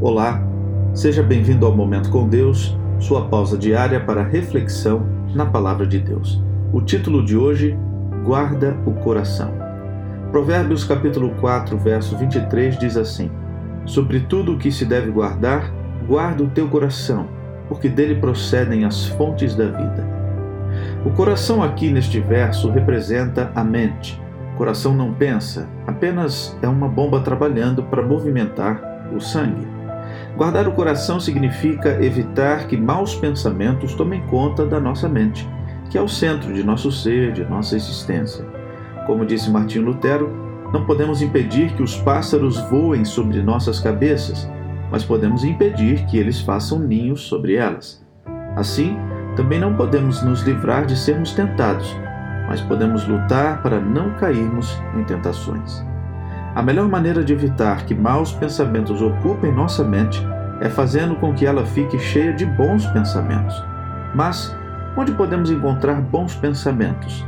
Olá, seja bem-vindo ao Momento com Deus, sua pausa diária para reflexão na Palavra de Deus. O título de hoje: Guarda o coração. Provérbios capítulo 4, verso 23 diz assim: Sobre tudo o que se deve guardar, guarda o teu coração, porque dele procedem as fontes da vida. O coração aqui neste verso representa a mente coração não pensa, apenas é uma bomba trabalhando para movimentar o sangue. Guardar o coração significa evitar que maus pensamentos tomem conta da nossa mente, que é o centro de nosso ser, de nossa existência. Como disse Martinho Lutero, não podemos impedir que os pássaros voem sobre nossas cabeças, mas podemos impedir que eles façam ninhos sobre elas. Assim, também não podemos nos livrar de sermos tentados, mas podemos lutar para não cairmos em tentações. A melhor maneira de evitar que maus pensamentos ocupem nossa mente é fazendo com que ela fique cheia de bons pensamentos. Mas onde podemos encontrar bons pensamentos?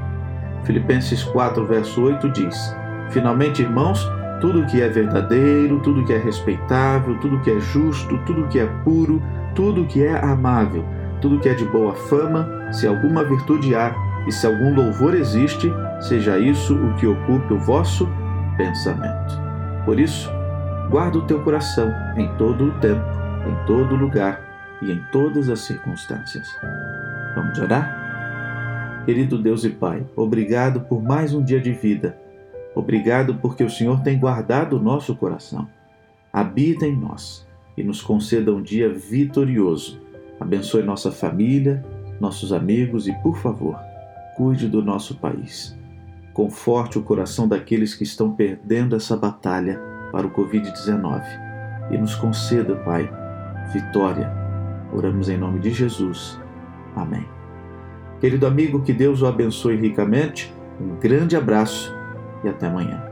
Filipenses 4, verso 8 diz: Finalmente, irmãos, tudo que é verdadeiro, tudo que é respeitável, tudo que é justo, tudo que é puro, tudo que é amável, tudo que é de boa fama, se alguma virtude há, e se algum louvor existe, seja isso o que ocupe o vosso pensamento. Por isso, guarda o teu coração em todo o tempo, em todo lugar e em todas as circunstâncias. Vamos orar? Querido Deus e Pai, obrigado por mais um dia de vida. Obrigado porque o Senhor tem guardado o nosso coração. Habita em nós e nos conceda um dia vitorioso. Abençoe nossa família, nossos amigos e, por favor, cuide do nosso país. Conforte o coração daqueles que estão perdendo essa batalha para o Covid-19 e nos conceda, Pai, vitória. Oramos em nome de Jesus. Amém. Querido amigo, que Deus o abençoe ricamente. Um grande abraço e até amanhã.